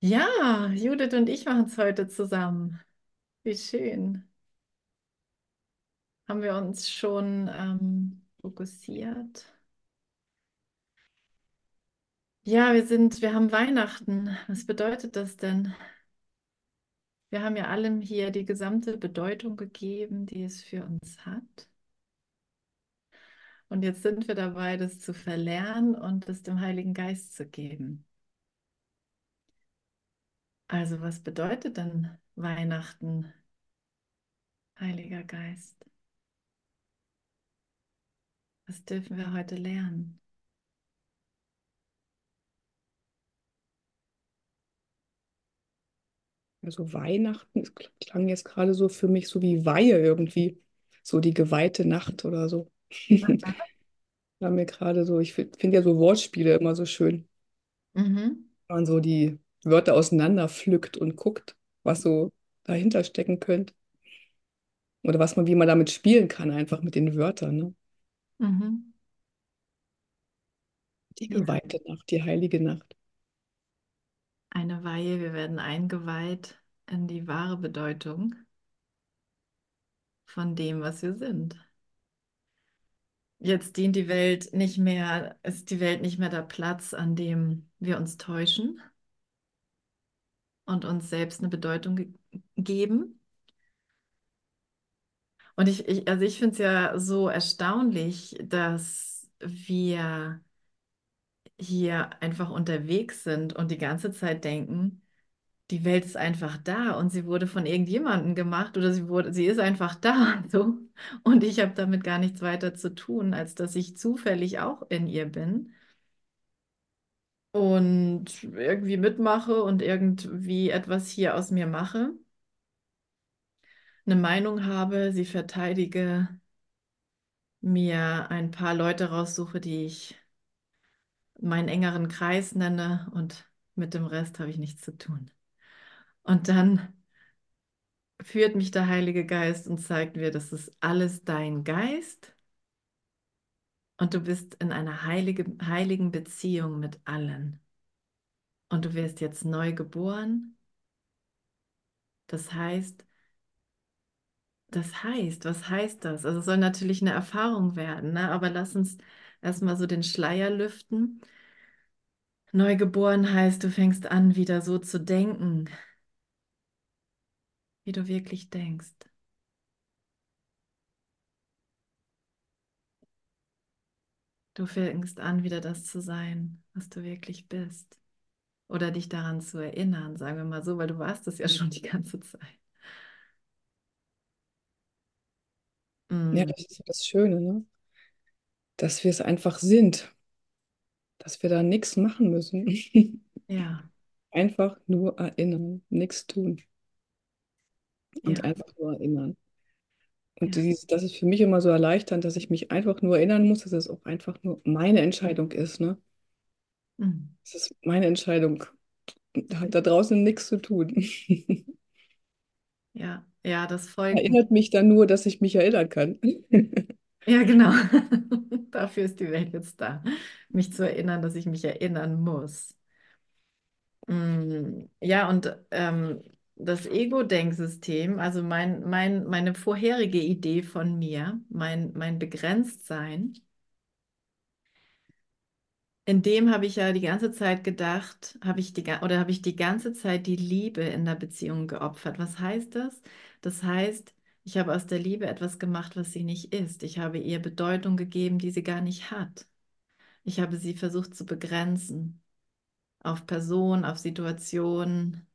Ja, Judith und ich machen es heute zusammen. Wie schön. Haben wir uns schon ähm, fokussiert? Ja, wir sind, wir haben Weihnachten. Was bedeutet das denn? Wir haben ja allem hier die gesamte Bedeutung gegeben, die es für uns hat. Und jetzt sind wir dabei, das zu verlernen und es dem Heiligen Geist zu geben. Also, was bedeutet denn Weihnachten, Heiliger Geist? Was dürfen wir heute lernen? Also Weihnachten, es klang jetzt gerade so für mich so wie Weihe irgendwie. So die geweihte Nacht oder so. War mir gerade so, ich finde find ja so Wortspiele immer so schön. Mhm. Wenn man so die Wörter auseinander pflückt und guckt, was so dahinter stecken könnte. Oder was man, wie man damit spielen kann, einfach mit den Wörtern. Ne? Mhm. Die Ja, geweihte Nacht, die heilige Nacht. eine Weihe, wir werden eingeweiht in die wahre Bedeutung von dem, was wir sind. Jetzt dient die Welt nicht mehr, ist die Welt nicht mehr der Platz, an dem wir uns täuschen und uns selbst eine Bedeutung ge geben. Und ich, ich also ich finde es ja so erstaunlich, dass wir hier einfach unterwegs sind und die ganze Zeit denken, die Welt ist einfach da und sie wurde von irgendjemandem gemacht oder sie wurde, sie ist einfach da, so. Und ich habe damit gar nichts weiter zu tun, als dass ich zufällig auch in ihr bin und irgendwie mitmache und irgendwie etwas hier aus mir mache, eine Meinung habe, sie verteidige, mir ein paar Leute raussuche, die ich meinen engeren Kreis nenne und mit dem Rest habe ich nichts zu tun. Und dann führt mich der Heilige Geist und zeigt mir, das ist alles dein Geist und du bist in einer heilige, heiligen Beziehung mit allen. Und du wirst jetzt neu geboren. Das heißt, das heißt, was heißt das? Also es soll natürlich eine Erfahrung werden, ne? Aber lass uns erstmal so den Schleier lüften. Neugeboren heißt, du fängst an, wieder so zu denken, wie du wirklich denkst. Du fängst an, wieder das zu sein, was du wirklich bist. Oder dich daran zu erinnern, sagen wir mal so, weil du warst es ja schon die ganze Zeit. Ja, Mm, das ist ja das Schöne, ne? Dass wir es einfach sind, dass wir da nichts machen müssen. ja, Einfach nur erinnern, nichts tun und ja, einfach nur erinnern. Und ja. dies, das ist für mich immer so erleichternd, dass ich mich einfach nur erinnern muss, dass es auch einfach nur meine Entscheidung ist, ne? Mm, Es ist meine Entscheidung. Da hat da draußen nichts zu tun. ja, ja, das folgt. Erinnert mich dann nur, dass ich mich erinnern kann. Ja, genau. Dafür ist die Welt jetzt da, mich zu erinnern, dass ich mich erinnern muss. Mm, Ja, und ähm, das Ego-Denksystem, also mein, mein, meine vorherige Idee von mir, mein, mein Begrenztsein, in dem habe ich ja die ganze Zeit gedacht, habe ich die, oder habe ich die ganze Zeit die Liebe in der Beziehung geopfert. Was heißt das? Das heißt, ich habe aus der Liebe etwas gemacht, was sie nicht ist. Ich habe ihr Bedeutung gegeben, die sie gar nicht hat. Ich habe sie versucht zu begrenzen auf Personen, auf Situationen,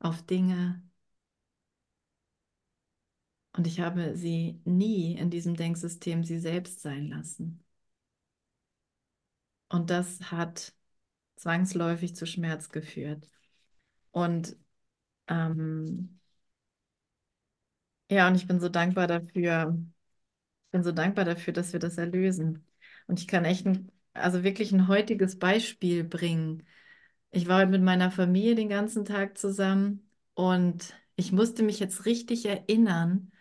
auf Dinge. Und ich habe sie nie in diesem Denksystem sie selbst sein lassen. Und das hat zwangsläufig zu Schmerz geführt. Und ähm, ja, und ich bin so dankbar dafür, ich bin so dankbar dafür, dass wir das erlösen. Und ich kann echt ein, also wirklich ein heutiges Beispiel bringen. Ich war heute mit meiner Familie den ganzen Tag zusammen und ich musste mich jetzt richtig erinnern,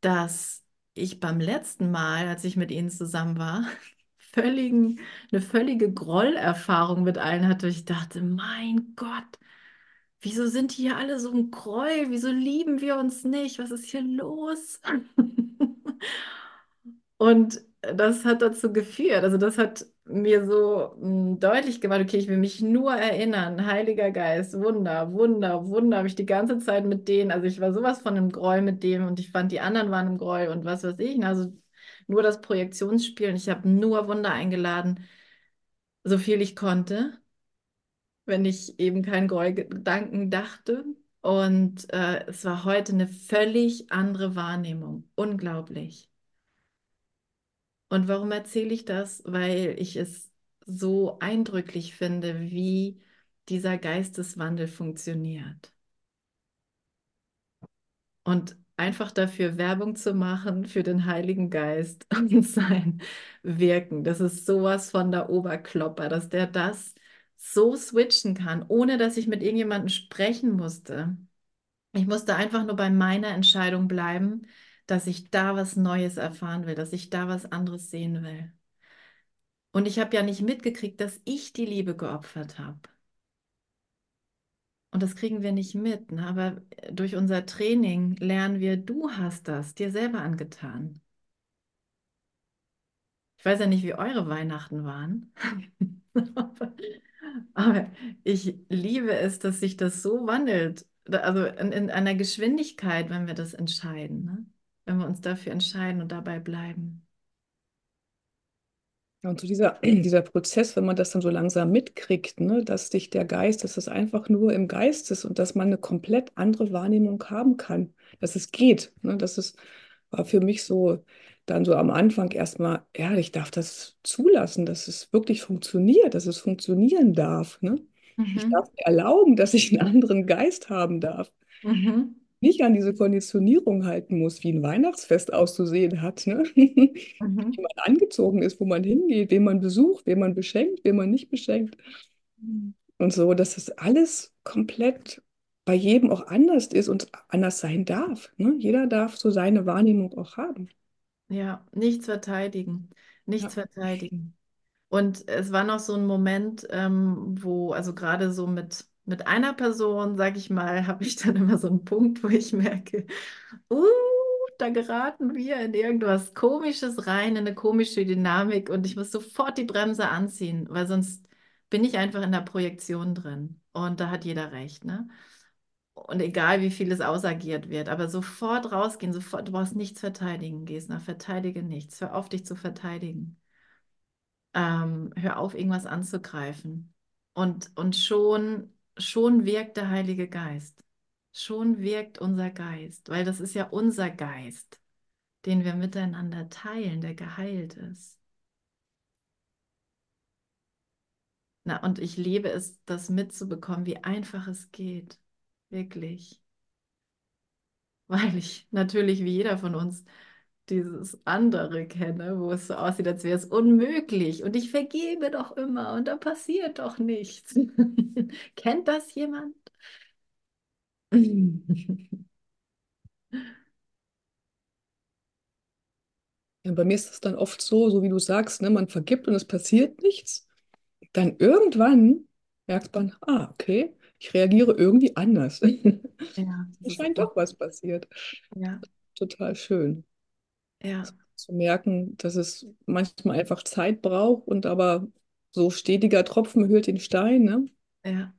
dass ich beim letzten Mal, als ich mit ihnen zusammen war, völligen, eine völlige Grollerfahrung mit allen hatte. Ich dachte, mein Gott, wieso sind die hier alle so ein Gräuel? Wieso lieben wir uns nicht? Was ist hier los? Und das hat dazu geführt, also das hat mir so mh, deutlich gemacht, okay, ich will mich nur erinnern, Heiliger Geist, Wunder, Wunder, Wunder, habe ich die ganze Zeit mit denen, also ich war sowas von im Groll mit dem und ich fand, die anderen waren im Groll und was weiß ich, also nur das Projektionsspiel und ich habe nur Wunder eingeladen, so viel ich konnte, wenn ich eben keinen Grollgedanken dachte. Und äh, es war heute eine völlig andere Wahrnehmung. Unglaublich. Und warum erzähle ich das? Weil ich es so eindrücklich finde, wie dieser Geisteswandel funktioniert. Und einfach dafür Werbung zu machen für den Heiligen Geist und sein Wirken. Das ist sowas von der Oberklopper, dass der das so switchen kann, ohne dass ich mit irgendjemandem sprechen musste. Ich musste einfach nur bei meiner Entscheidung bleiben, dass ich da was Neues erfahren will, dass ich da was anderes sehen will. Und ich habe ja nicht mitgekriegt, dass ich die Liebe geopfert habe. Und das kriegen wir nicht mit, ne? aber durch unser Training lernen wir, du hast das dir selber angetan. Ich weiß ja nicht, wie eure Weihnachten waren, aber ich liebe es, dass sich das so wandelt, also in, in einer Geschwindigkeit, wenn wir das entscheiden, ne? Wenn wir uns dafür entscheiden und dabei bleiben. Ja, und so dieser, dieser Prozess, wenn man das dann so langsam mitkriegt, ne, dass sich der Geist, dass das einfach nur im Geist ist und dass man eine komplett andere Wahrnehmung haben kann, dass es geht. Ne, das ist, war für mich so dann so am Anfang erstmal, ja, ich darf das zulassen, dass es wirklich funktioniert, dass es funktionieren darf. Ne? Ich Mhm. darf mir erlauben, dass ich einen anderen Geist haben darf. Mhm. Nicht an diese Konditionierung halten muss, wie ein Weihnachtsfest auszusehen hat, ne? Wie Mhm. man angezogen ist, wo man hingeht, wen man besucht, wen man beschenkt, wen man nicht beschenkt. Und so, dass das alles komplett bei jedem auch anders ist und anders sein darf. Ne? Jeder darf so seine Wahrnehmung auch haben. Ja, nichts verteidigen, nichts Ja. verteidigen. Und es war noch so ein Moment, ähm, wo, also gerade so mit, mit einer Person, sag ich mal, habe ich dann immer so einen Punkt, wo ich merke, uh, da geraten wir in irgendwas Komisches rein, in eine komische Dynamik und ich muss sofort die Bremse anziehen, weil sonst bin ich einfach in der Projektion drin. Und da hat jeder recht, ne? Und egal, wie viel es ausagiert wird, aber sofort rausgehen, sofort, du brauchst nichts verteidigen, Gesner, verteidige nichts, hör auf, dich zu verteidigen. Ähm, hör auf, irgendwas anzugreifen. Und, und schon, schon wirkt der Heilige Geist. Schon wirkt unser Geist, weil das ist ja unser Geist, den wir miteinander teilen, der geheilt ist. Na, und ich liebe es, das mitzubekommen, wie einfach es geht. Wirklich. Weil ich natürlich wie jeder von uns dieses andere kenne, wo es so aussieht, als wäre es unmöglich und ich vergebe doch immer und da passiert doch nichts. Kennt das jemand? Ja, bei mir ist es dann oft so, so wie du sagst, ne, man vergibt und es passiert nichts. Dann irgendwann merkt man, ah, okay, ich reagiere irgendwie anders. Ja, Es scheint doch was passiert. ja, Total schön. Ja, zu merken, dass es manchmal einfach Zeit braucht und aber so stetiger Tropfen höhlt den Stein, ne? ja,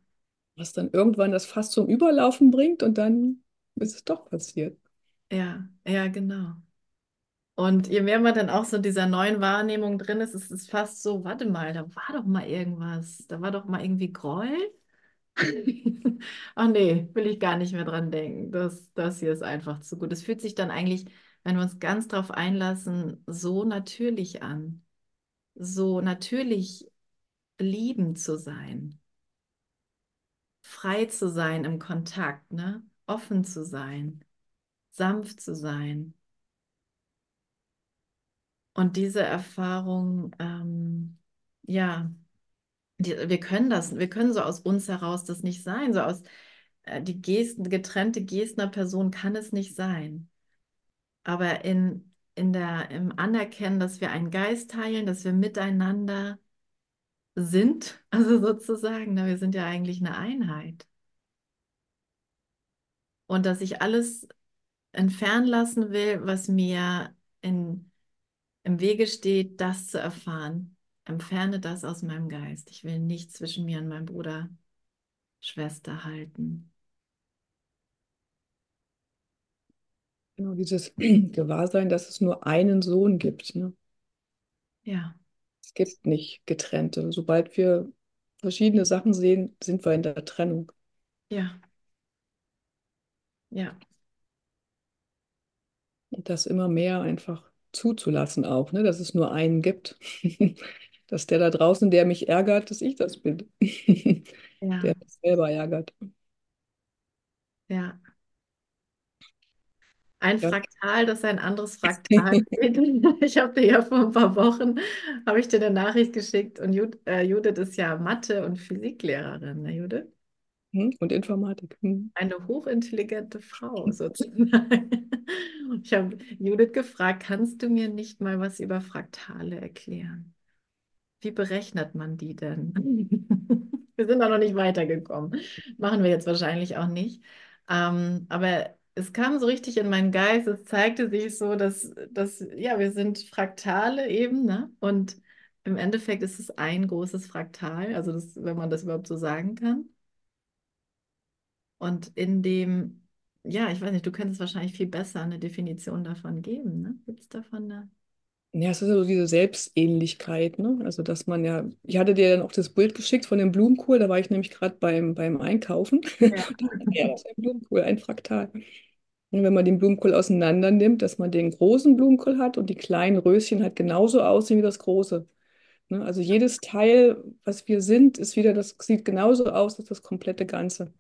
Was dann irgendwann das Fass zum Überlaufen bringt und dann ist es doch passiert. ja, ja, genau. Und je mehr man dann auch so in dieser neuen Wahrnehmung drin ist, ist es fast so, warte mal, da war doch mal irgendwas, da war doch mal irgendwie Groll. Ach nee, will ich gar nicht mehr dran denken. Das, das hier ist einfach zu gut. Es fühlt sich dann eigentlich, wenn wir uns ganz drauf einlassen, so natürlich an. So natürlich liebend zu sein, frei zu sein im Kontakt, ne? Offen zu sein, sanft zu sein. Und diese Erfahrung, ähm, ja, die, wir können das, wir können so aus uns heraus das nicht sein. So aus äh, die Gesten, getrennte einer Person kann es nicht sein. Aber in in der, im Anerkennen, dass wir einen Geist teilen, dass wir miteinander sind, also sozusagen, ne, wir sind ja eigentlich eine Einheit. Und dass ich alles entfernen lassen will, was mir in, im Wege steht, das zu erfahren. Entferne das aus meinem Geist. Ich will nichts zwischen mir und meinem Bruder, Schwester halten. Genau, dieses Gewahrsein, dass es nur einen Sohn gibt. Ne? Ja, Es gibt nicht getrennte. Sobald wir verschiedene Sachen sehen, sind wir in der Trennung. ja, ja, Und das immer mehr einfach zuzulassen auch, ne? Dass es nur einen gibt. Dass der da draußen, der mich ärgert, dass ich das bin. ja, Der mich selber ärgert. ja. Ein Ja. Fraktal, das ein anderes Fraktal. Ich habe dir ja vor ein paar Wochen, habe ich dir eine Nachricht geschickt und Jud äh, Judith ist ja Mathe- und Physiklehrerin, ne Judith? Hm? Und Informatik. Hm. Eine hochintelligente Frau sozusagen. Ich habe Judith gefragt, kannst du mir nicht mal was über Fraktale erklären? Wie berechnet man die denn? Wir sind auch noch nicht weitergekommen. Machen wir jetzt wahrscheinlich auch nicht. Ähm, aber es kam so richtig in meinen Geist, es zeigte sich so, dass, dass ja, wir sind Fraktale eben, ne? Und im Endeffekt ist es ein großes Fraktal, also das, wenn man das überhaupt so sagen kann. Und in dem, ja, ich weiß nicht, du könntest wahrscheinlich viel besser eine Definition davon geben, ne? Gibt es davon eine? Ja, es ist so diese Selbstähnlichkeit, ne? Also, dass man ja, ich hatte dir dann auch das Bild geschickt von dem Blumenkohl, da war ich nämlich gerade beim, beim Einkaufen. Ja. Ja, das ist ein Blumenkohl, ein Fraktal. Und wenn man den Blumenkohl auseinander nimmt, dass man den großen Blumenkohl hat und die kleinen Röschen halt genauso aussehen wie das große. Ne? Also jedes Teil, was wir sind, ist wieder, das sieht genauso aus als das komplette Ganze.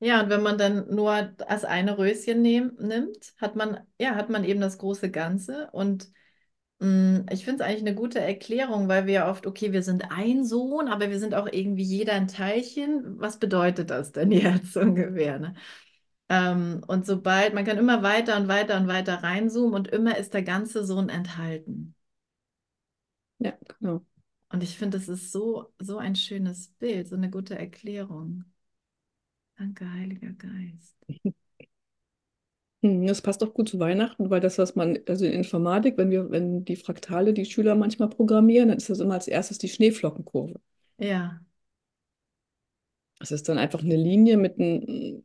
Ja, und wenn man dann nur das eine Röschen nehm, nimmt, hat man, ja, hat man eben das große Ganze. Und ich finde es eigentlich eine gute Erklärung, weil wir ja oft, okay, wir sind ein Sohn, aber wir sind auch irgendwie jeder ein Teilchen. Was bedeutet das denn jetzt ungefähr, ne? Ähm, und sobald, man kann immer weiter und weiter und weiter reinzoomen und immer ist der ganze Sohn enthalten. Ja, genau. Und ich finde, das ist so, so ein schönes Bild, so eine gute Erklärung. Danke, Heiliger Geist. Hm, Das passt auch gut zu Weihnachten, weil das, was man, also in Informatik, wenn wir, wenn die Fraktale die Schüler manchmal programmieren, dann ist das immer als erstes die Schneeflockenkurve. Ja, Das ist dann einfach eine Linie mit ein,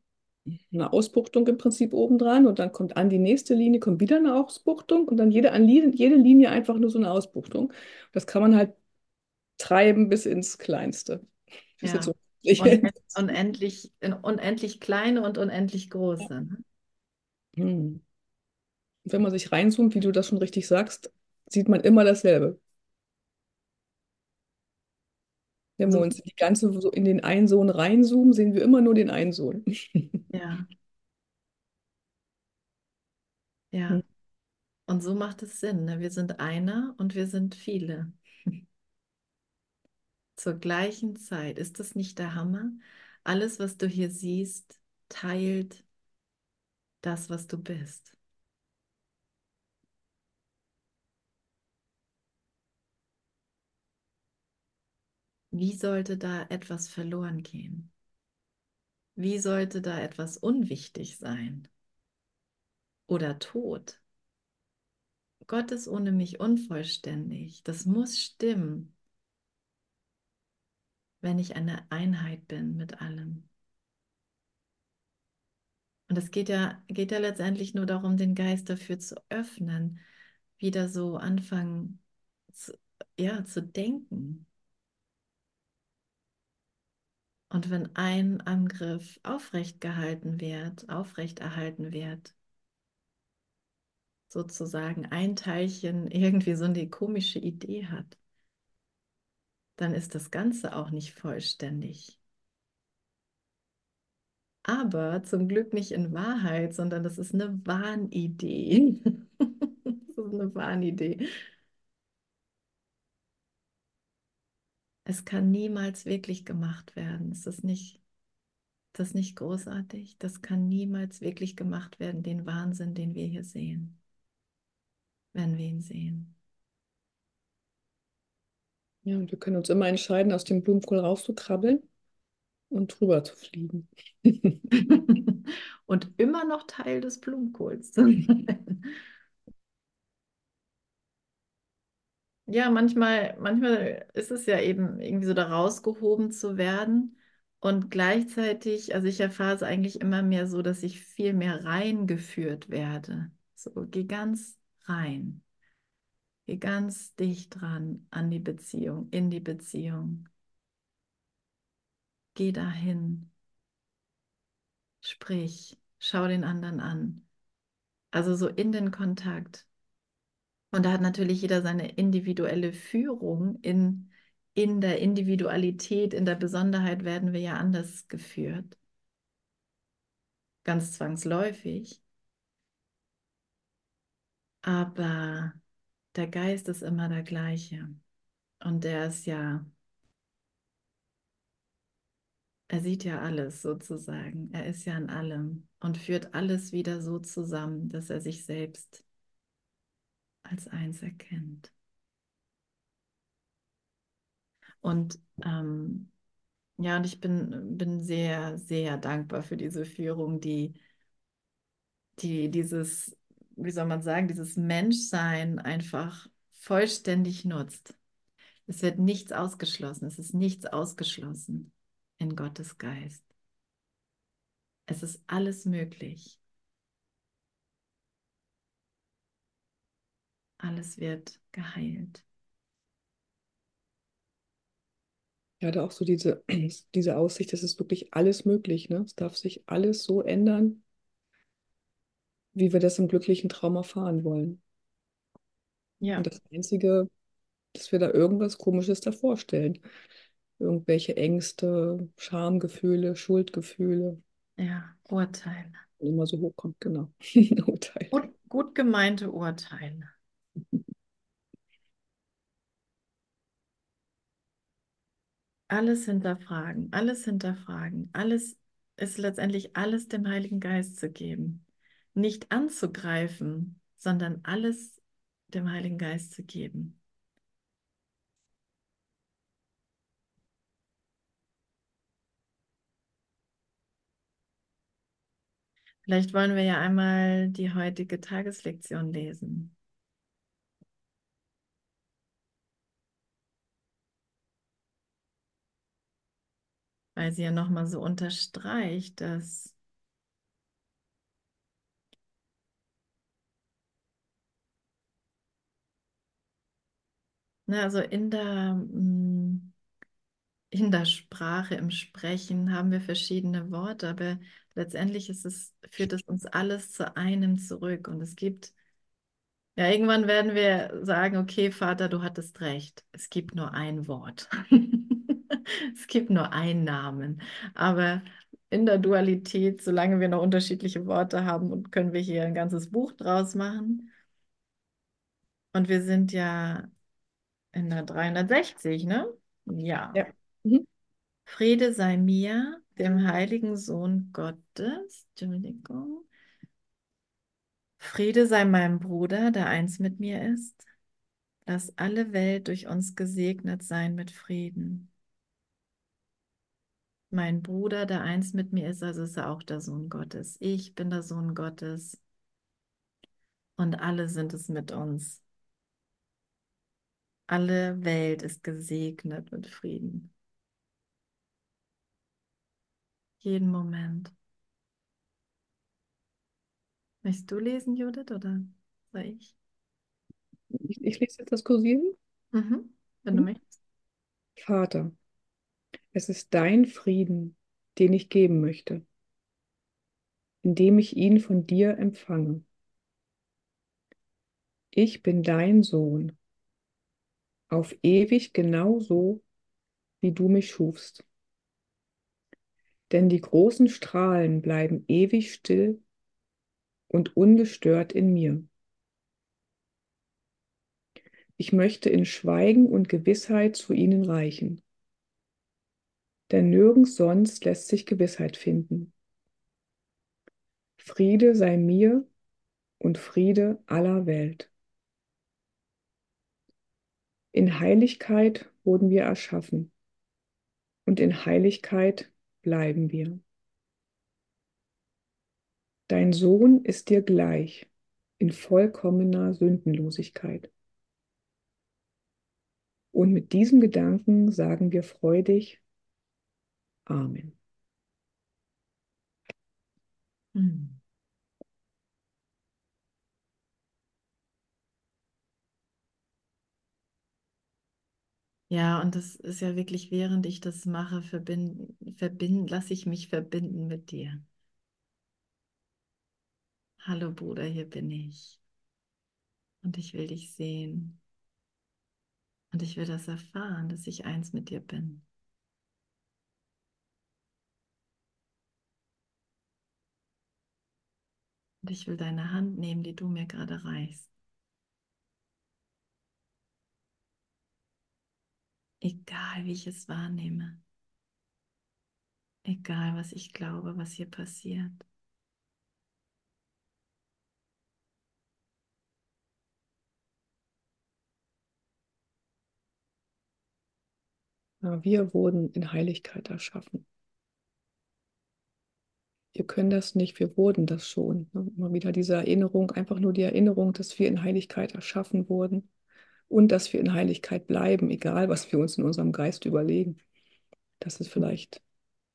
einer Ausbuchtung im Prinzip obendran und dann kommt an die nächste Linie, kommt wieder eine Ausbuchtung und dann jede, an jede, jede Linie einfach nur so eine Ausbuchtung. Das kann man halt treiben bis ins Kleinste. Bis jetzt ja. so Und unendlich, unendlich kleine und unendlich große. Ne? Hm. Wenn man sich reinzoomt, wie du das schon richtig sagst, sieht man immer dasselbe. Wenn wir uns die ganze so in den einen Sohn reinzoomen, sehen wir immer nur den einen Sohn. ja, Hm. ja. Und so macht es Sinn. Ne? Wir sind einer und wir sind viele. Zur gleichen Zeit. Ist das nicht der Hammer? Alles, was du hier siehst, teilt das, was du bist. Wie sollte da etwas verloren gehen? Wie sollte da etwas unwichtig sein? Oder tot? Gott ist ohne mich unvollständig. Das muss stimmen, wenn ich eine Einheit bin mit allem. Und es geht ja, geht ja letztendlich nur darum, den Geist dafür zu öffnen, wieder so anfangen, zu, ja, zu denken. Und wenn ein Angriff aufrecht gehalten wird, aufrecht erhalten wird, sozusagen ein Teilchen irgendwie so eine komische Idee hat, dann ist das Ganze auch nicht vollständig. Aber zum Glück nicht in Wahrheit, sondern das ist eine Wahnidee. Das ist eine Wahnidee. Es kann niemals wirklich gemacht werden. Ist das nicht, das nicht großartig? Das kann niemals wirklich gemacht werden, den Wahnsinn, den wir hier sehen. wenn wir ihn sehen. Ja, und wir können uns immer entscheiden, aus dem Blumenkohl rauszukrabbeln und drüber zu fliegen. Und immer noch Teil des Blumenkohls. Ja, manchmal, manchmal ist es ja eben irgendwie so da rausgehoben zu werden. Und gleichzeitig, also ich erfahre es eigentlich immer mehr so, dass ich viel mehr reingeführt werde. So, geh ganz rein. Geh ganz dicht dran an die Beziehung, in die Beziehung. Geh dahin. Sprich, schau den anderen an. Also so in den Kontakt. Und da hat natürlich jeder seine individuelle Führung. In, in der Individualität, in der Besonderheit werden wir ja anders geführt. Ganz zwangsläufig. Aber der Geist ist immer der gleiche. Und der ist ja, er sieht ja alles sozusagen. Er ist ja in allem und führt alles wieder so zusammen, dass er sich selbst als eins erkennt. Und ähm, ja, und ich bin, bin sehr, sehr dankbar für diese Führung, die, die dieses, wie soll man sagen, dieses Menschsein einfach vollständig nutzt. Es wird nichts ausgeschlossen, es ist nichts ausgeschlossen in Gottes Geist. Es ist alles möglich. Alles wird geheilt. Ja, da auch so diese, diese Aussicht, es ist wirklich alles möglich. Ne? Es darf sich alles so ändern, wie wir das im glücklichen Traum erfahren wollen. Ja. Und das Einzige, dass wir da irgendwas Komisches davor stellen. Irgendwelche Ängste, Schamgefühle, Schuldgefühle. Ja, Urteile. Immer so hochkommt, genau. Urteile. Gut, gut gemeinte Urteile. Alles hinterfragen, alles hinterfragen, alles ist letztendlich alles dem Heiligen Geist zu geben. Nicht anzugreifen, sondern alles dem Heiligen Geist zu geben. Vielleicht wollen wir ja einmal die heutige Tageslektion lesen. Weil sie ja nochmal so unterstreicht, dass ne, also in der, mm, in der Sprache, im Sprechen haben wir verschiedene Worte, aber letztendlich ist es, führt es uns alles zu einem zurück. Und es gibt, ja, irgendwann werden wir sagen, okay, Vater, du hattest recht. Es gibt nur ein Wort. es gibt nur einen Namen. Aber in der Dualität, solange wir noch unterschiedliche Worte haben, können wir hier ein ganzes Buch draus machen. Und wir sind ja in der 360, ne? Ja. Ja. Mhm. Friede sei mir, dem heiligen Sohn Gottes. Friede sei meinem Bruder, der eins mit mir ist. Lass alle Welt durch uns gesegnet sein mit Frieden. Mein Bruder, der eins mit mir ist, also ist er auch der Sohn Gottes. Ich bin der Sohn Gottes. Und alle sind es mit uns. Alle Welt ist gesegnet mit Frieden. Jeden Moment. Möchtest du lesen, Judith, oder soll ich? Ich, ich lese jetzt das Kursieren. Mhm, wenn du Mhm. möchtest. Vater, es ist dein Frieden, den ich geben möchte, indem ich ihn von dir empfange. Ich bin dein Sohn, auf ewig genauso, wie du mich schufst. Denn die großen Strahlen bleiben ewig still und ungestört in mir. Ich möchte in Schweigen und Gewissheit zu ihnen reichen. Denn nirgends sonst lässt sich Gewissheit finden. Friede sei mir und Friede aller Welt. In Heiligkeit wurden wir erschaffen und in Heiligkeit bleiben wir. Dein Sohn ist dir gleich in vollkommener Sündenlosigkeit. Und mit diesem Gedanken sagen wir freudig Amen. Hm. Ja, und das ist ja wirklich, während ich das mache, verbinden, verbinden, lasse ich mich verbinden mit dir. Hallo Bruder, hier bin ich. Und ich will dich sehen. Und ich will das erfahren, dass ich eins mit dir bin. Und ich will deine Hand nehmen, die du mir gerade reichst. Egal wie ich es wahrnehme. Egal was ich glaube, was hier passiert. Wir wurden in Heiligkeit erschaffen. Wir können das nicht, wir wurden das schon. Ne? Immer wieder diese Erinnerung, einfach nur die Erinnerung, dass wir in Heiligkeit erschaffen wurden und dass wir in Heiligkeit bleiben, egal was wir uns in unserem Geist überlegen. Dass es vielleicht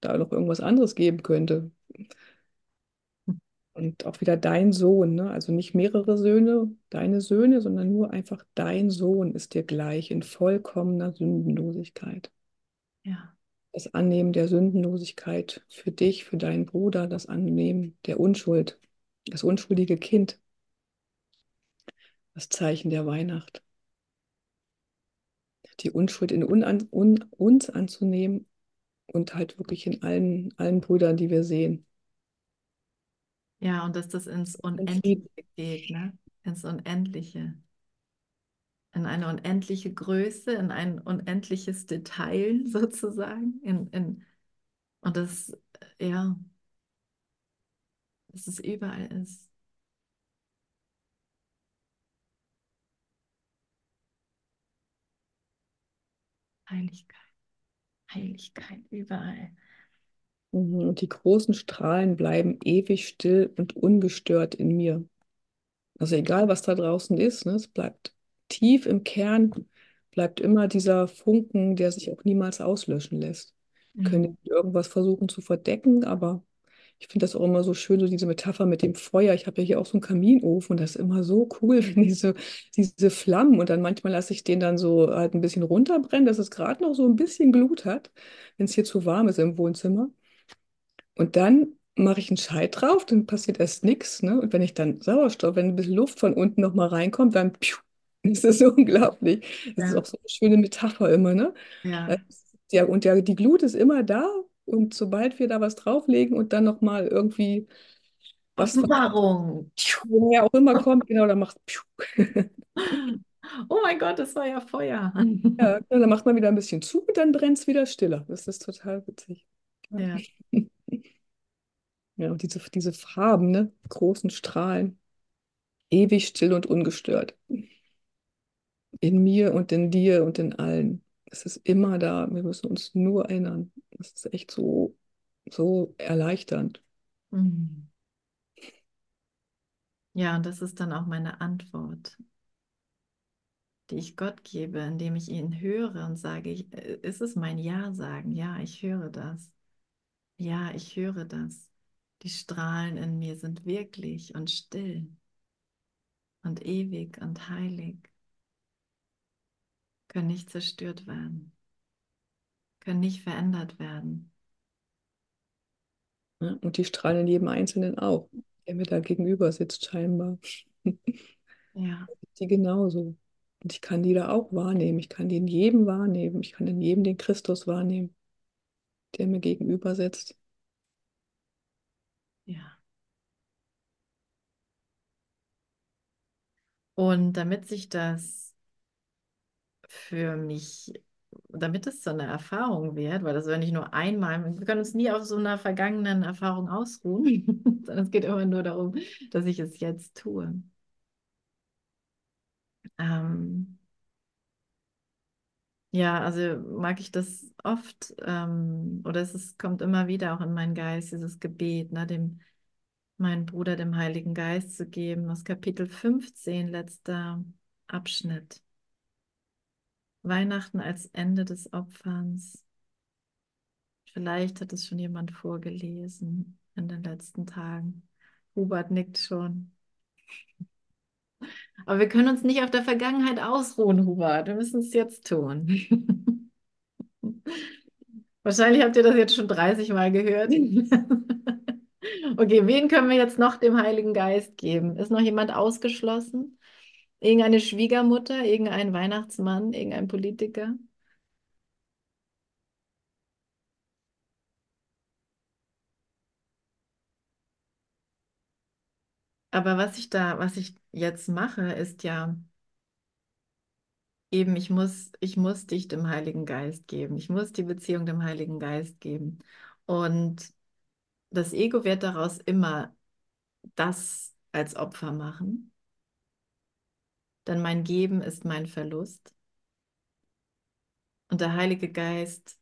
da noch irgendwas anderes geben könnte. Und auch wieder dein Sohn, ne? also nicht mehrere Söhne, deine Söhne, sondern nur einfach dein Sohn ist dir gleich in vollkommener Sündenlosigkeit. Ja. Das Annehmen der Sündenlosigkeit für dich, für deinen Bruder, das Annehmen der Unschuld, das unschuldige Kind, das Zeichen der Weihnacht. Die Unschuld in un un uns anzunehmen und halt wirklich in allen, allen Brüdern, die wir sehen. Ja, und dass das ins Unendliche geht, ne? Ins Unendliche. In eine unendliche Größe, in ein unendliches Detail sozusagen. In, in, und das, ja, dass es überall ist. Heiligkeit. Heiligkeit überall. Mhm, und die großen Strahlen bleiben ewig still und ungestört in mir. Also egal, was da draußen ist, ne, es bleibt tief im Kern, bleibt immer dieser Funken, der sich auch niemals auslöschen lässt. Wir können Mhm. irgendwas versuchen zu verdecken, aber ich finde das auch immer so schön, so diese Metapher mit dem Feuer. Ich habe ja hier auch so einen Kaminofen und das ist immer so cool, wenn diese, diese Flammen und dann manchmal lasse ich den dann so halt ein bisschen runterbrennen, dass es gerade noch so ein bisschen Glut hat, wenn es hier zu warm ist im Wohnzimmer. Und dann mache ich einen Scheit drauf, dann passiert erst nichts. Ne? Und wenn ich dann Sauerstoff, wenn ein bisschen Luft von unten nochmal reinkommt, dann piu, das ist unglaublich. Das ist Ja, auch so eine schöne Metapher immer, ne? Äh, ja. Ja, und ja, die Glut ist immer da. Und sobald wir da was drauflegen und dann nochmal irgendwie was, Offenbarung. woher auch immer kommt, genau, dann macht piu. Oh mein Gott, das war ja Feuer. Ja, dann macht man wieder ein bisschen zu und dann brennt es wieder stiller. Das ist total witzig. Ja, Ja. ja und diese, diese Farben, ne? Großen Strahlen, ewig still und ungestört. in mir und in dir und in allen. Es ist immer da. Wir müssen uns nur erinnern. Das ist echt so, so erleichternd. Mhm. Ja, und das ist dann auch meine Antwort, die ich Gott gebe, indem ich ihn höre und sage, ich, äh, ist es mein Ja sagen? Ja, ich höre das. Ja, ich höre das. Die Strahlen in mir sind wirklich und still und ewig und heilig, können nicht zerstört werden, können nicht verändert werden. Ja, und die strahlen in jedem Einzelnen auch, der mir da gegenüber sitzt, scheinbar. Ja, Die genauso. Und ich kann die da auch wahrnehmen. Ich kann die in jedem wahrnehmen. Ich kann in jedem den Christus wahrnehmen, der mir gegenüber sitzt. ja. Und damit sich das für mich, damit es so eine Erfahrung wird, weil das ja nicht nur einmal, wir können uns nie auf so einer vergangenen Erfahrung ausruhen, sondern es geht immer nur darum, dass ich es jetzt tue. Ähm, Ja, also mag ich das oft, ähm, oder es ist, kommt immer wieder auch in meinen Geist, dieses Gebet, ne, dem meinen Bruder dem Heiligen Geist zu geben, aus Kapitel 15, letzter Abschnitt. Weihnachten als Ende des Opferns. Vielleicht hat es schon jemand vorgelesen in den letzten Tagen. Hubert nickt schon. Aber wir können uns nicht auf der Vergangenheit ausruhen, Hubert. Wir müssen es jetzt tun. Wahrscheinlich habt ihr das jetzt schon 30 Mal gehört. Okay, wen können wir jetzt noch dem Heiligen Geist geben? Ist noch jemand ausgeschlossen? Irgendeine Schwiegermutter, irgendein Weihnachtsmann, irgendein Politiker? Aber was ich da, was ich jetzt mache, ist ja eben, ich muss, ich muss dich dem Heiligen Geist geben. Ich muss die Beziehung dem Heiligen Geist geben. Und das Ego wird daraus immer das als Opfer machen. Denn mein Geben ist mein Verlust. Und der Heilige Geist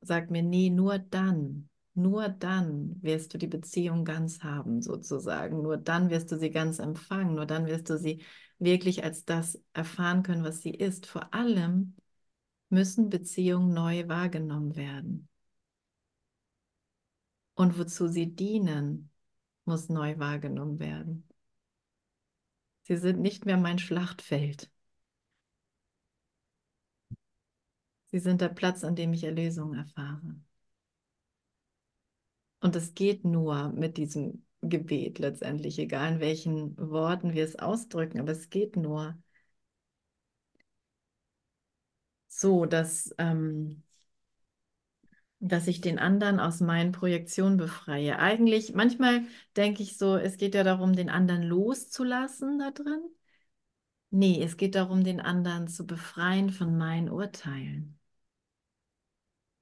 sagt mir, nee, nur dann, nur dann wirst du die Beziehung ganz haben, sozusagen. Nur dann wirst du sie ganz empfangen. Nur dann wirst du sie wirklich als das erfahren können, was sie ist. Vor allem müssen Beziehungen neu wahrgenommen werden. Und wozu sie dienen, muss neu wahrgenommen werden. Sie sind nicht mehr mein Schlachtfeld. Sie sind der Platz, an dem ich Erlösung erfahre. Und es geht nur mit diesem Gebet letztendlich, egal in welchen Worten wir es ausdrücken, aber es geht nur so, dass, ähm, dass ich den anderen aus meinen Projektionen befreie. Eigentlich, manchmal denke ich so, es geht ja darum, den anderen loszulassen da drin. Nee, es geht darum, den anderen zu befreien von meinen Urteilen.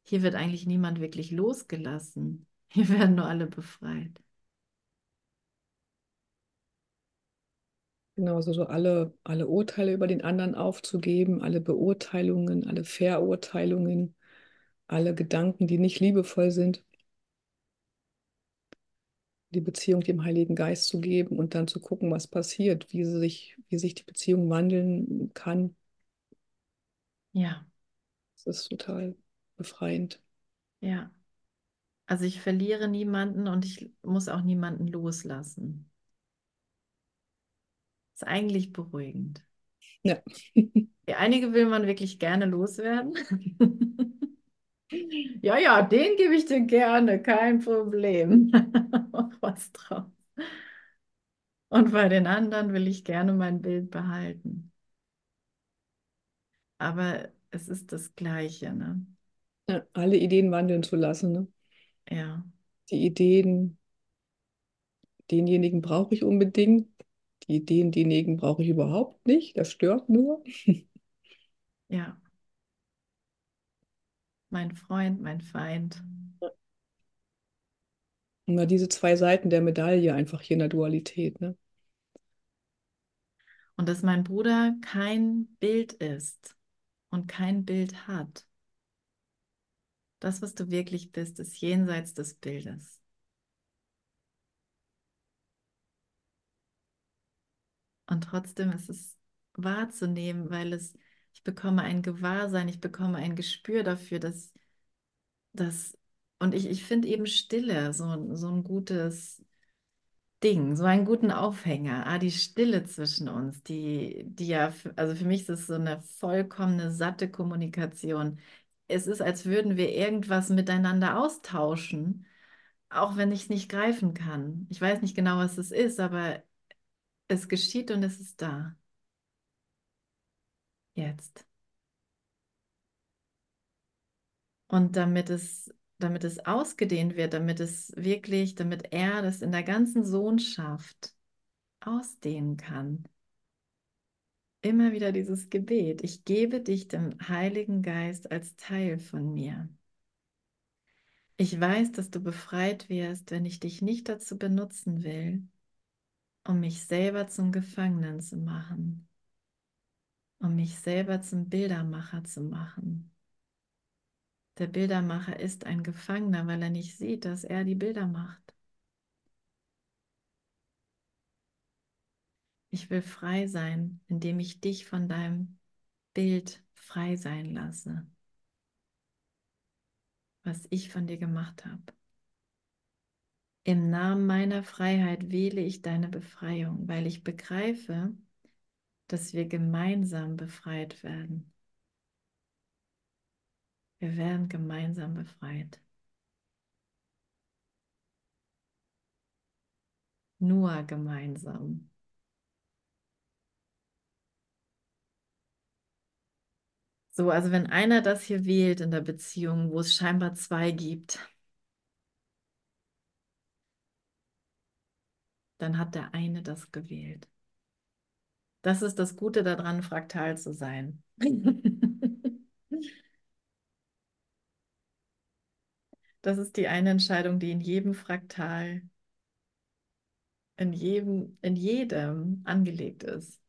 Hier wird eigentlich niemand wirklich losgelassen. Hier werden nur alle befreit. Genau, also so alle, alle Urteile über den anderen aufzugeben, alle Beurteilungen, alle Verurteilungen, alle Gedanken, die nicht liebevoll sind, die Beziehung dem Heiligen Geist zu geben und dann zu gucken, was passiert, wie sich, wie sich die Beziehung wandeln kann. Ja, Das ist total befreiend. ja. Also ich verliere niemanden und ich muss auch niemanden loslassen. Ist eigentlich beruhigend. Ja. Ja, einige will man wirklich gerne loswerden. Ja, ja, den gebe ich dir gerne, kein Problem. Mach was draus. Und bei den anderen will ich gerne mein Bild behalten. Aber es ist das Gleiche, ne? Ja, alle Ideen wandeln zu lassen. Ne? Ja, Die Ideen, denjenigen brauche ich unbedingt. Die Ideen, denjenigen brauche ich überhaupt nicht. Das stört nur. ja. Mein Freund, mein Feind. Und mal diese zwei Seiten der Medaille einfach hier in der Dualität. Ne? Und dass mein Bruder kein Bild ist und kein Bild hat. Das, was du wirklich bist, ist jenseits des Bildes. Und trotzdem ist es wahrzunehmen, weil es, bekomme ein Gewahrsein, ich bekomme ein Gespür dafür, dass, dass und ich, ich finde eben Stille so, so ein gutes Ding, so einen guten Aufhänger. Ah, die Stille zwischen uns, die, die ja, also für mich ist es so eine vollkommene, satte Kommunikation. Es ist, als würden wir irgendwas miteinander austauschen, auch wenn ich es nicht greifen kann. Ich weiß nicht genau, was es ist, aber es geschieht und es ist da. Jetzt. Und damit es, damit es ausgedehnt wird, damit es wirklich, damit er das in der ganzen Sohnschaft ausdehnen kann. Immer wieder dieses Gebet. Ich gebe dich dem Heiligen Geist als Teil von mir. Ich weiß, dass du befreit wirst, wenn ich dich nicht dazu benutzen will, um mich selber zum Gefangenen zu machen. Um mich selber zum Bildermacher zu machen. Der Bildermacher ist ein Gefangener, weil er nicht sieht, dass er die Bilder macht. Ich will frei sein, indem ich dich von deinem Bild frei sein lasse, was ich von dir gemacht habe. Im Namen meiner Freiheit wähle ich deine Befreiung, weil ich begreife, dass wir gemeinsam befreit werden. Wir werden gemeinsam befreit. Nur gemeinsam. So, also wenn einer das hier wählt in der Beziehung, wo es scheinbar zwei gibt, dann hat der eine das gewählt. Das ist das Gute daran, fraktal zu sein. Das ist die eine Entscheidung, die in jedem Fraktal, in jedem, in jedem angelegt ist.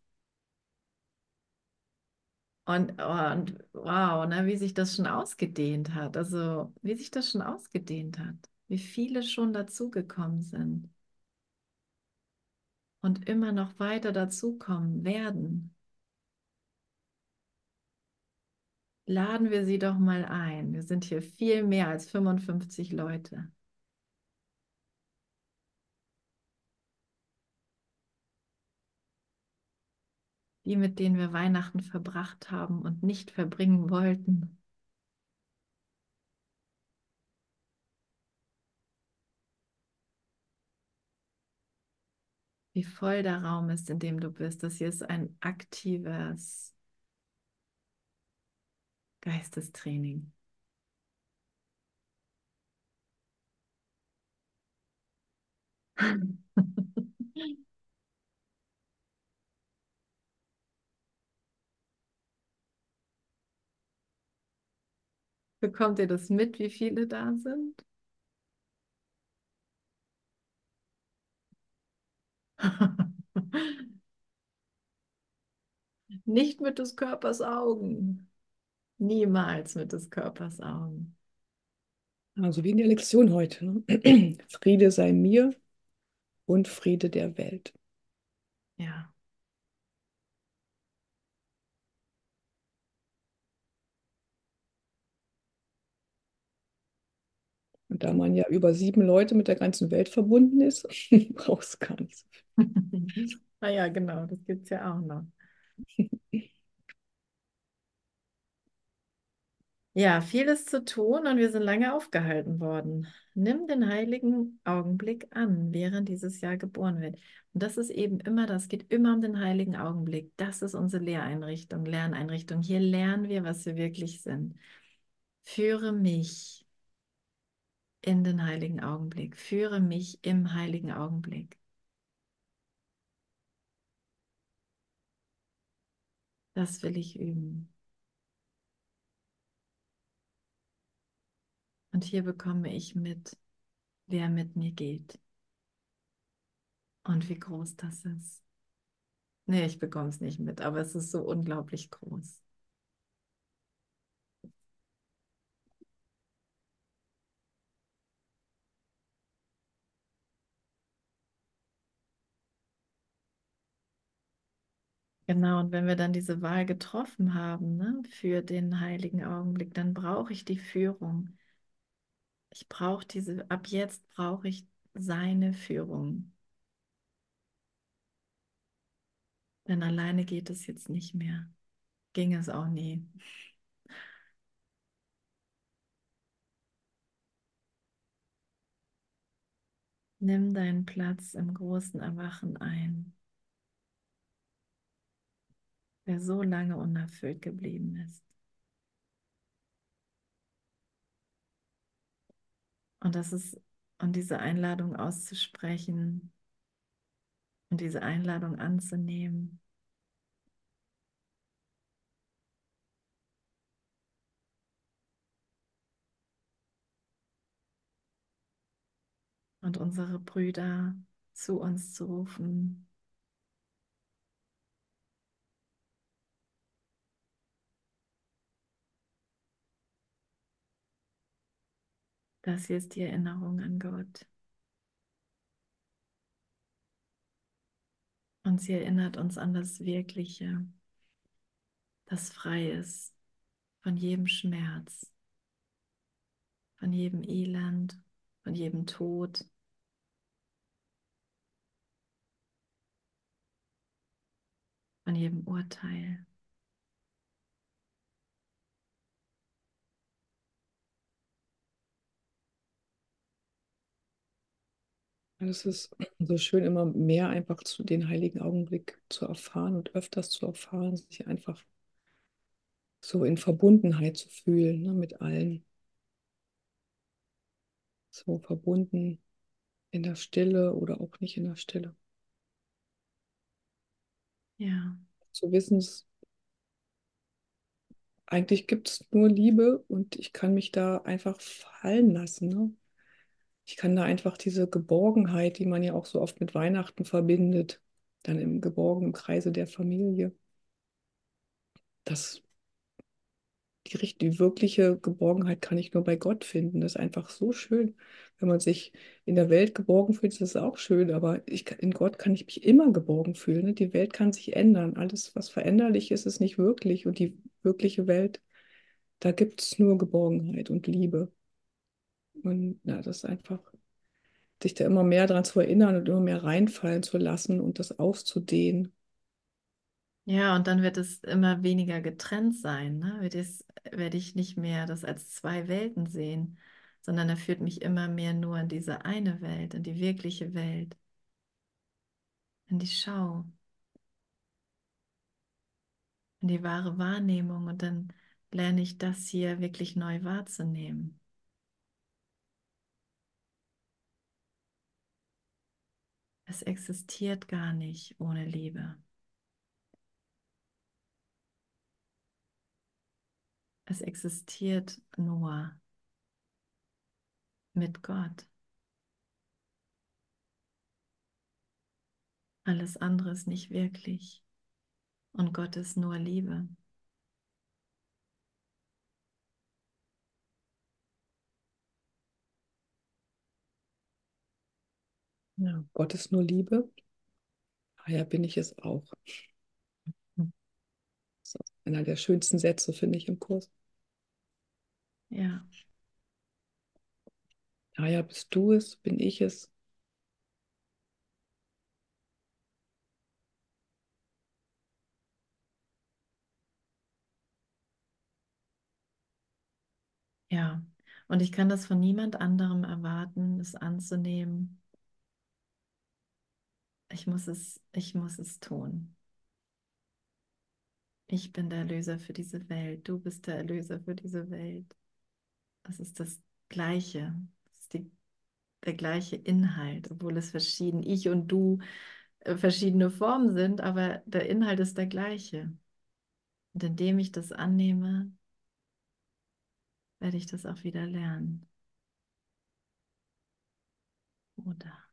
Und, oh, und wow, ne, wie sich das schon ausgedehnt hat. Also, wie sich das schon ausgedehnt hat. Wie viele schon dazugekommen sind. Und immer noch weiter dazukommen werden. Laden wir sie doch mal ein. Wir sind hier viel mehr als 55 Leute. Die, mit denen wir Weihnachten verbracht haben und nicht verbringen wollten. Wie voll der Raum ist, in dem du bist. Das hier ist ein aktives Geistestraining. Bekommt ihr das mit, wie viele da sind? Nicht mit des Körpers Augen. Niemals mit des Körpers Augen. Also wie in der Lektion heute. Ne? Friede sei mir und Friede der Welt. Ja. Und da man ja über sieben Leute mit der ganzen Welt verbunden ist, brauchst du gar nicht so viel. ah ja, genau, das gibt es ja auch noch. Ja, vieles zu tun und wir sind lange aufgehalten worden. Nimm den heiligen Augenblick an, während dieses Jahr geboren wird. Und das ist eben immer, das geht immer um den heiligen Augenblick. Das ist unsere Lehreinrichtung, Lerneinrichtung. Hier lernen wir, was wir wirklich sind. Führe mich in den heiligen Augenblick. Führe mich im heiligen Augenblick. Das will ich üben. Und hier bekomme ich mit, wer mit mir geht. Und wie groß das ist. Nee, ich bekomme es nicht mit, aber es ist so unglaublich groß. Genau, und wenn wir dann diese Wahl getroffen haben ne, für den heiligen Augenblick, dann brauche ich die Führung. Ich brauche diese, ab jetzt brauche ich seine Führung. Denn alleine geht es jetzt nicht mehr. Ging es auch nie. Nimm deinen Platz im großen Erwachen ein, der so lange unerfüllt geblieben ist. Und das ist, und diese Einladung auszusprechen und diese Einladung anzunehmen. Und unsere Brüder zu uns zu rufen. Das hier ist die Erinnerung an Gott. Und sie erinnert uns an das Wirkliche, das frei ist von jedem Schmerz, von jedem Elend, von jedem Tod. Von jedem Urteil. Es ist so schön, immer mehr einfach zu den heiligen Augenblick zu erfahren und öfters zu erfahren, sich einfach so in Verbundenheit zu fühlen ne, mit allen. So verbunden in der Stille oder auch nicht in der Stille. Ja. Zu wissen, eigentlich gibt es nur Liebe und ich kann mich da einfach fallen lassen. Ne? Ich kann da einfach diese Geborgenheit, die man ja auch so oft mit Weihnachten verbindet, dann im geborgenen Kreise der Familie, das die, die wirkliche Geborgenheit kann ich nur bei Gott finden. Das ist einfach so schön. Wenn man sich in der Welt geborgen fühlt, ist das auch schön, aber ich, in Gott kann ich mich immer geborgen fühlen. Ne? Die Welt kann sich ändern. Alles, was veränderlich ist, ist nicht wirklich. Und die wirkliche Welt, da gibt es nur Geborgenheit und Liebe. Und ja, das ist einfach, sich da immer mehr daran zu erinnern und immer mehr reinfallen zu lassen und das auszudehnen. Ja, und dann wird es immer weniger getrennt sein. Ne? Wird es, werde ich nicht mehr das als zwei Welten sehen, sondern er führt mich immer mehr nur in diese eine Welt, in die wirkliche Welt, in die Schau, in die wahre Wahrnehmung. Und dann lerne ich das hier wirklich neu wahrzunehmen. Es existiert gar nicht ohne Liebe. Es existiert nur mit Gott. Alles andere ist nicht wirklich. Und Gott ist nur Liebe. Ja, Gott ist nur Liebe. Ah ja, bin ich es auch. Das ist einer der schönsten Sätze, finde ich, im Kurs. Ja. Ja, ja, bist du es, bin ich es. Ja, und ich kann das von niemand anderem erwarten, es anzunehmen. Ich muss es, ich muss es tun. Ich bin der Erlöser für diese Welt. Du bist der Erlöser für diese Welt. Es ist das Gleiche. Es ist die, der gleiche Inhalt, obwohl es verschieden, ich und du, äh, verschiedene Formen sind, aber der Inhalt ist der gleiche. Und indem ich das annehme, werde ich das auch wieder lernen. Oder?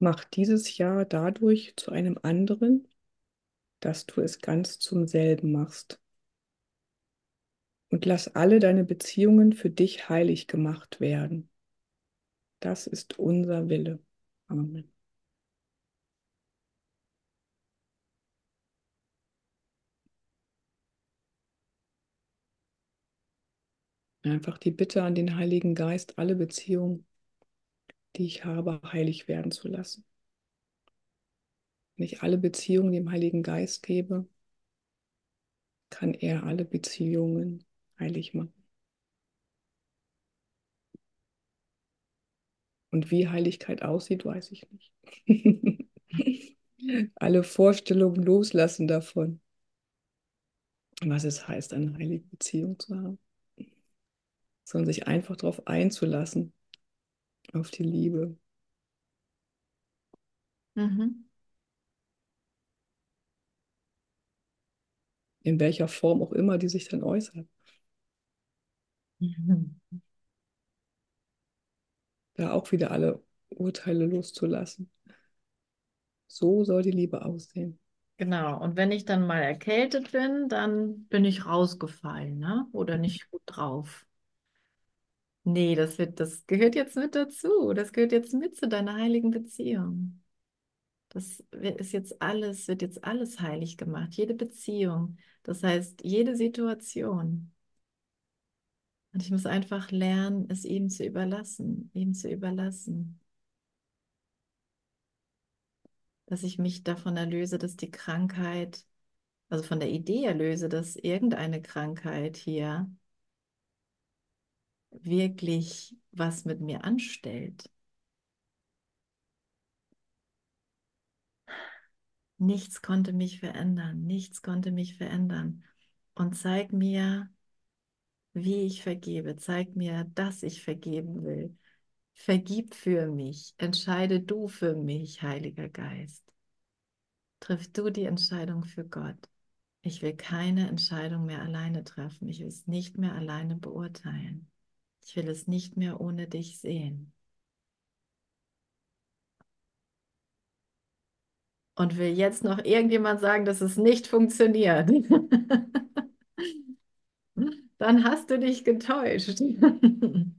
Mach dieses Jahr dadurch zu einem anderen, dass du es ganz zum selben machst. Und lass alle deine Beziehungen für dich heilig gemacht werden. Das ist unser Wille. Amen. Einfach die Bitte an den Heiligen Geist, alle Beziehungen, die ich habe, heilig werden zu lassen. Wenn ich alle Beziehungen dem Heiligen Geist gebe, kann er alle Beziehungen heilig machen. Und wie Heiligkeit aussieht, weiß ich nicht. alle Vorstellungen loslassen davon, was es heißt, eine heilige Beziehung zu haben, sondern sich einfach darauf einzulassen, auf die Liebe. Mhm. In welcher Form auch immer die sich dann äußert. Mhm. da auch wieder alle Urteile loszulassen. So soll die Liebe aussehen. Genau. Und wenn ich dann mal erkältet bin, dann bin ich rausgefallen, ne? Oder nicht gut drauf. Nee, das wird, das gehört jetzt mit dazu. Das gehört jetzt mit zu deiner heiligen Beziehung. Das ist jetzt alles, wird jetzt alles heilig gemacht. Jede Beziehung. Das heißt, jede Situation. Und ich muss einfach lernen, es ihm zu überlassen, ihm zu überlassen. Dass ich mich davon erlöse, dass die Krankheit, also von der Idee erlöse, dass irgendeine Krankheit hier wirklich was mit mir anstellt. Nichts konnte mich verändern, nichts konnte mich verändern. Und zeig mir, wie ich vergebe, zeig mir, dass ich vergeben will. Vergib für mich, entscheide du für mich, Heiliger Geist. Triff du die Entscheidung für Gott. Ich will keine Entscheidung mehr alleine treffen. Ich will es nicht mehr alleine beurteilen. Ich will es nicht mehr ohne dich sehen. Und will jetzt noch irgendjemand sagen, dass es nicht funktioniert. Dann hast du dich getäuscht.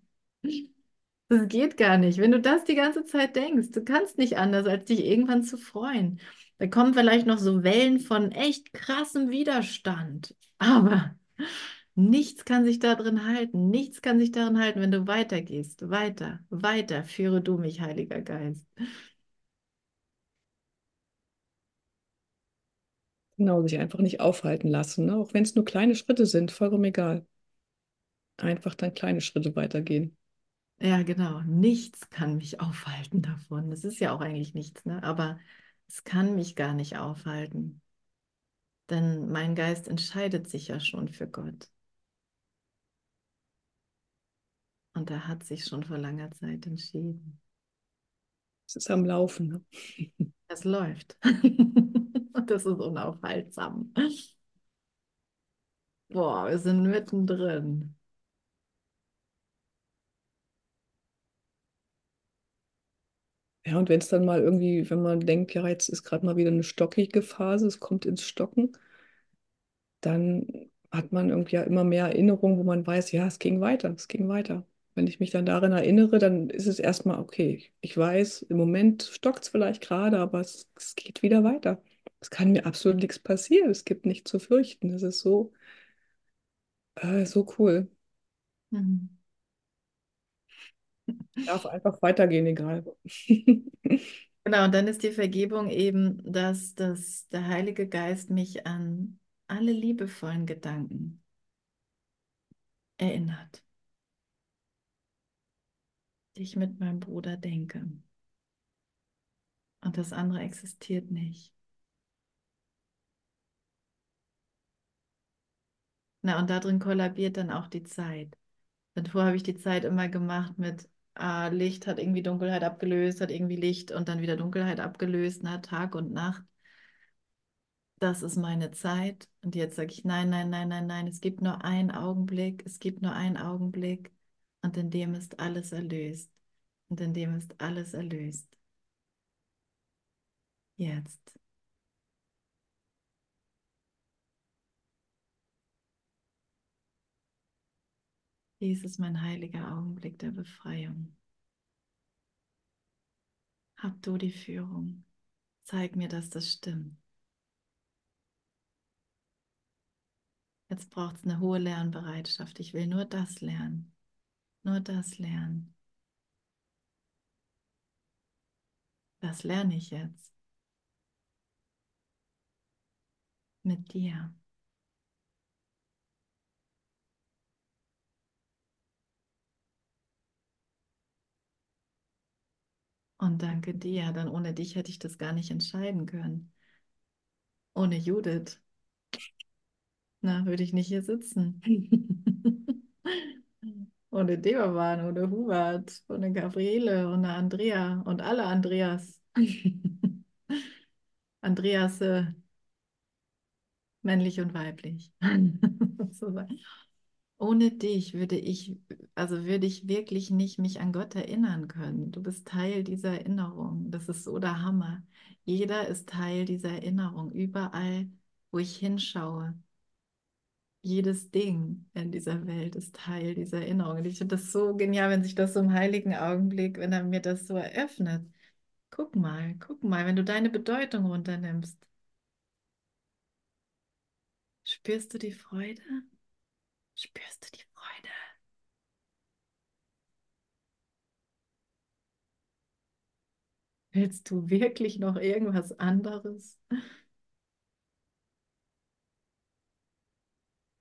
Das geht gar nicht. Wenn du das die ganze Zeit denkst, du kannst nicht anders, als dich irgendwann zu freuen. Da kommen vielleicht noch so Wellen von echt krassem Widerstand. Aber nichts kann sich da drin halten. Nichts kann sich darin halten, wenn du weitergehst. Weiter, weiter. Führe du mich, Heiliger Geist. Genau, sich einfach nicht aufhalten lassen, ne? Auch wenn es nur kleine Schritte sind, vollkommen egal. Einfach dann kleine Schritte weitergehen. Ja, genau. Nichts kann mich aufhalten davon. Das ist ja auch eigentlich nichts, ne? Aber es kann mich gar nicht aufhalten. Denn mein Geist entscheidet sich ja schon für Gott. Und er hat sich schon vor langer Zeit entschieden. Es ist am Laufen. Ne? Es läuft. Und das ist unaufhaltsam. Boah, wir sind mittendrin. Ja, und wenn es dann mal irgendwie, wenn man denkt, ja, jetzt ist gerade mal wieder eine stockige Phase, es kommt ins Stocken, dann hat man irgendwie ja immer mehr Erinnerungen, wo man weiß, ja, es ging weiter, es ging weiter. Wenn ich mich dann daran erinnere, dann ist es erstmal okay. Ich weiß, im Moment stockt es vielleicht gerade, aber es, es geht wieder weiter. Es kann mir absolut nichts passieren. Es gibt nichts zu fürchten. Das ist so, äh, so cool. Mhm. Darf einfach weitergehen, egal. Genau, und dann ist die Vergebung eben, dass, dass der Heilige Geist mich an alle liebevollen Gedanken erinnert, ich mit meinem Bruder denke. Und das andere existiert nicht. Na, und darin kollabiert dann auch die Zeit. Denn vorher habe ich die Zeit immer gemacht mit ah, Licht hat irgendwie Dunkelheit abgelöst, hat irgendwie Licht und dann wieder Dunkelheit abgelöst, na, Tag und Nacht. Das ist meine Zeit. Und jetzt sage ich, nein, nein, nein, nein, nein, es gibt nur einen Augenblick, es gibt nur einen Augenblick und in dem ist alles erlöst. Und in dem ist alles erlöst. Jetzt. Dies ist mein heiliger Augenblick der Befreiung. Hab du die Führung. Zeig mir, dass das stimmt. Jetzt braucht es eine hohe Lernbereitschaft. Ich will nur das lernen. Nur das lernen. Das lerne ich jetzt. Mit dir. Und danke dir, denn ohne dich hätte ich das gar nicht entscheiden können. Ohne Judith, na, würde ich nicht hier sitzen. ohne Deoban, ohne Hubert, ohne Gabriele, ohne Andrea und alle Andreas. Andreas, äh, männlich und weiblich. Ohne dich würde ich, also würde ich wirklich nicht mich an Gott erinnern können. Du bist Teil dieser Erinnerung. Das ist so der Hammer. Jeder ist Teil dieser Erinnerung. Überall, wo ich hinschaue. Jedes Ding in dieser Welt ist Teil dieser Erinnerung. Und ich finde das so genial, wenn sich das so im heiligen Augenblick, wenn er mir das so eröffnet. Guck mal, guck mal, wenn du deine Bedeutung runternimmst. Spürst du die Freude? Spürst du die Freude? Willst du wirklich noch irgendwas anderes?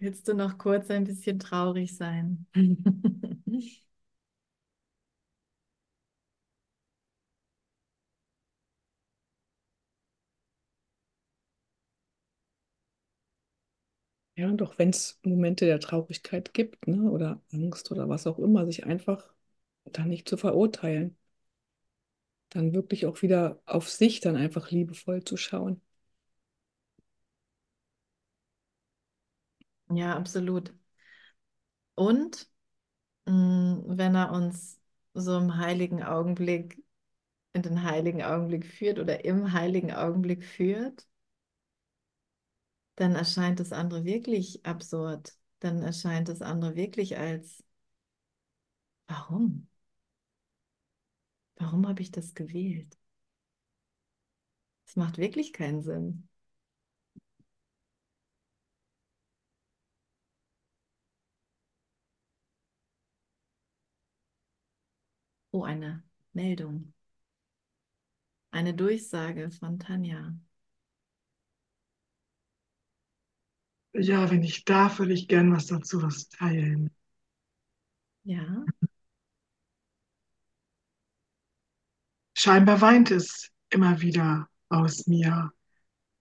Willst du noch kurz ein bisschen traurig sein? Ja, doch wenn es Momente der Traurigkeit gibt, ne, oder Angst oder was auch immer, sich einfach dann nicht zu verurteilen. Dann wirklich auch wieder auf sich dann einfach liebevoll zu schauen. Ja, absolut. Und mh, wenn er uns so im heiligen Augenblick, in den heiligen Augenblick führt oder im heiligen Augenblick führt, dann erscheint das andere wirklich absurd. Dann erscheint das andere wirklich als, warum? Warum habe ich das gewählt? Das macht wirklich keinen Sinn. Oh, eine Meldung. Eine Durchsage von Tanja. Ja, wenn ich darf, würde ich gern was dazu was teilen. Ja, Scheinbar weint es immer wieder aus mir.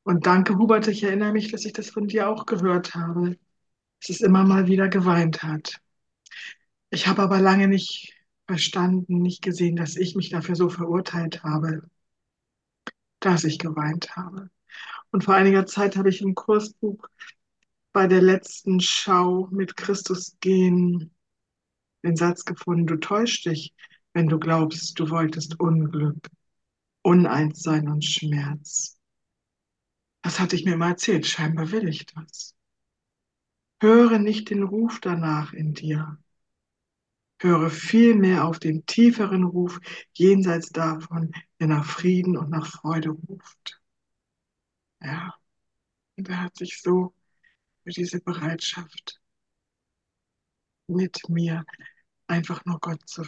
Und danke, Hubert, ich erinnere mich, dass ich das von dir auch gehört habe, dass es immer mal wieder geweint hat. Ich habe aber lange nicht verstanden, nicht gesehen, dass ich mich dafür so verurteilt habe, dass ich geweint habe. Und vor einiger Zeit habe ich im Kursbuch bei der letzten Schau mit Christus gehen den Satz gefunden, du täuschst dich, wenn du glaubst, du wolltest Unglück, Uneinssein und Schmerz. Das hatte ich mir immer erzählt, scheinbar will ich das. Höre nicht den Ruf danach in dir. Höre vielmehr auf den tieferen Ruf jenseits davon, der nach Frieden und nach Freude ruft. Ja, und er hat sich so für diese Bereitschaft mit mir einfach nur Gott zu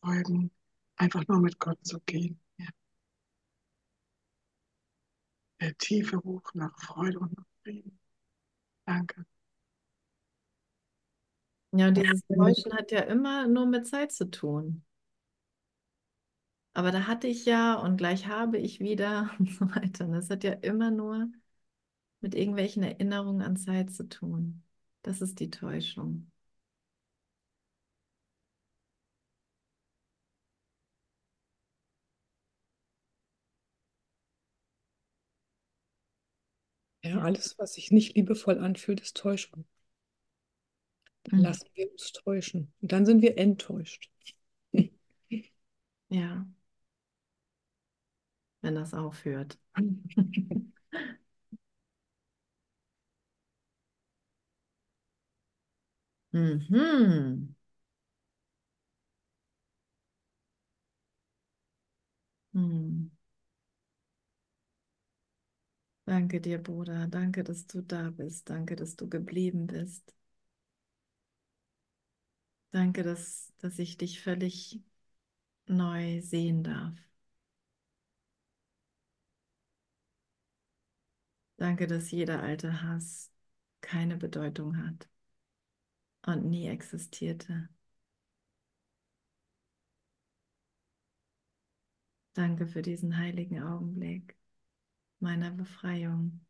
folgen, einfach nur mit Gott zu gehen. Ja. Der tiefe Ruf nach Freude und nach Frieden. Danke. Ja, und dieses Täuschen hat ja immer nur mit Zeit zu tun. Aber da hatte ich ja und gleich habe ich wieder und so weiter. Und das hat ja immer nur mit irgendwelchen Erinnerungen an Zeit zu tun. Das ist die Täuschung. Ja, alles, was sich nicht liebevoll anfühlt, ist Täuschung. Dann Mhm. lassen wir uns täuschen. Und dann sind wir enttäuscht. Ja, wenn das aufhört. Mhm. Hm. Danke dir, Bruder. Danke, dass du da bist. Danke, dass du geblieben bist. Danke, dass, dass ich dich völlig neu sehen darf. Danke, dass jeder alte Hass keine Bedeutung hat und nie existierte. Danke für diesen heiligen Augenblick meiner Befreiung.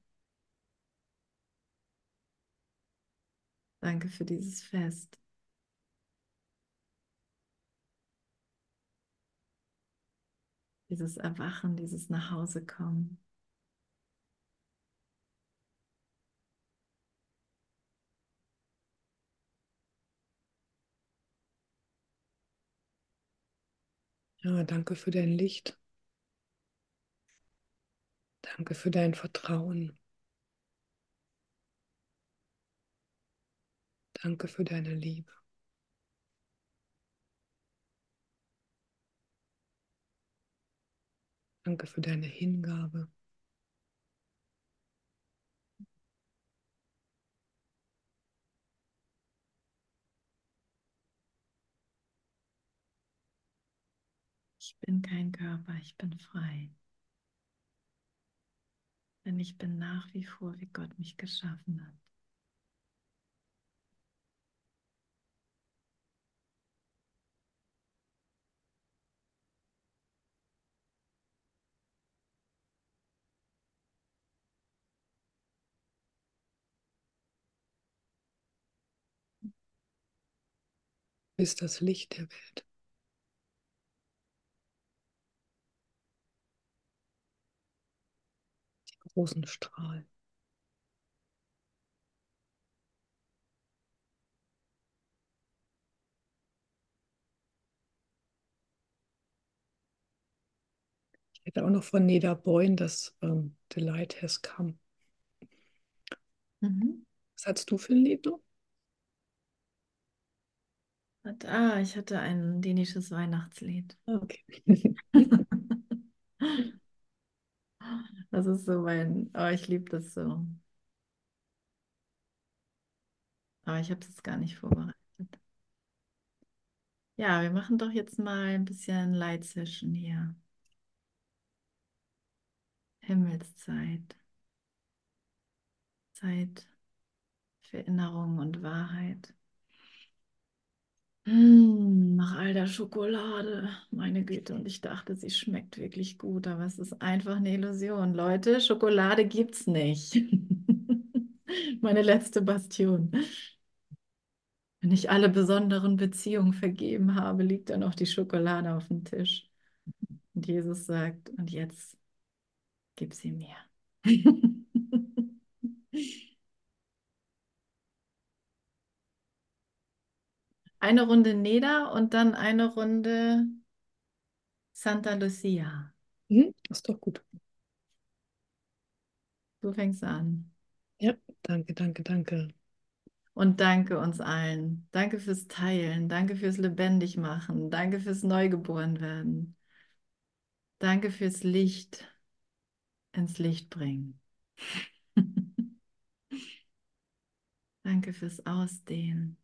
Danke für dieses Fest. dieses Erwachen, dieses Nachhausekommen. Ja, danke für dein Licht. Danke für dein Vertrauen. Danke für deine Liebe. Danke für deine Hingabe. Ich bin kein Körper, ich bin frei. Denn ich bin nach wie vor, wie Gott mich geschaffen hat. Bist das Licht der Welt. Die großen Strahlen. Ich hätte auch noch von Neda Boyne das ähm, The Light Has Come. Mhm. Was hattest du für ein Lied noch? Ah, ich hatte ein dänisches Weihnachtslied. Okay. Das ist so mein, oh, ich liebe das so. Aber ich habe es jetzt gar nicht vorbereitet. Ja, wir machen doch jetzt mal ein bisschen Light Session hier. Himmelszeit. Zeit für Erinnerung und Wahrheit. Mm, nach all der Schokolade, meine Güte, und ich dachte, sie schmeckt wirklich gut, aber es ist einfach eine Illusion. Leute, Schokolade gibt's nicht. Meine letzte Bastion. Wenn ich alle besonderen Beziehungen vergeben habe, liegt dann noch die Schokolade auf dem Tisch. Und Jesus sagt, und jetzt gib sie mir. Eine Runde Neda und dann eine Runde Santa Lucia. Mhm, ist doch gut. Du fängst an. Ja, danke, danke, danke. Und danke uns allen. Danke fürs Teilen. Danke fürs Lebendigmachen. Danke fürs Neugeborenwerden. Danke fürs Licht ins Licht bringen. Danke fürs Ausdehnen.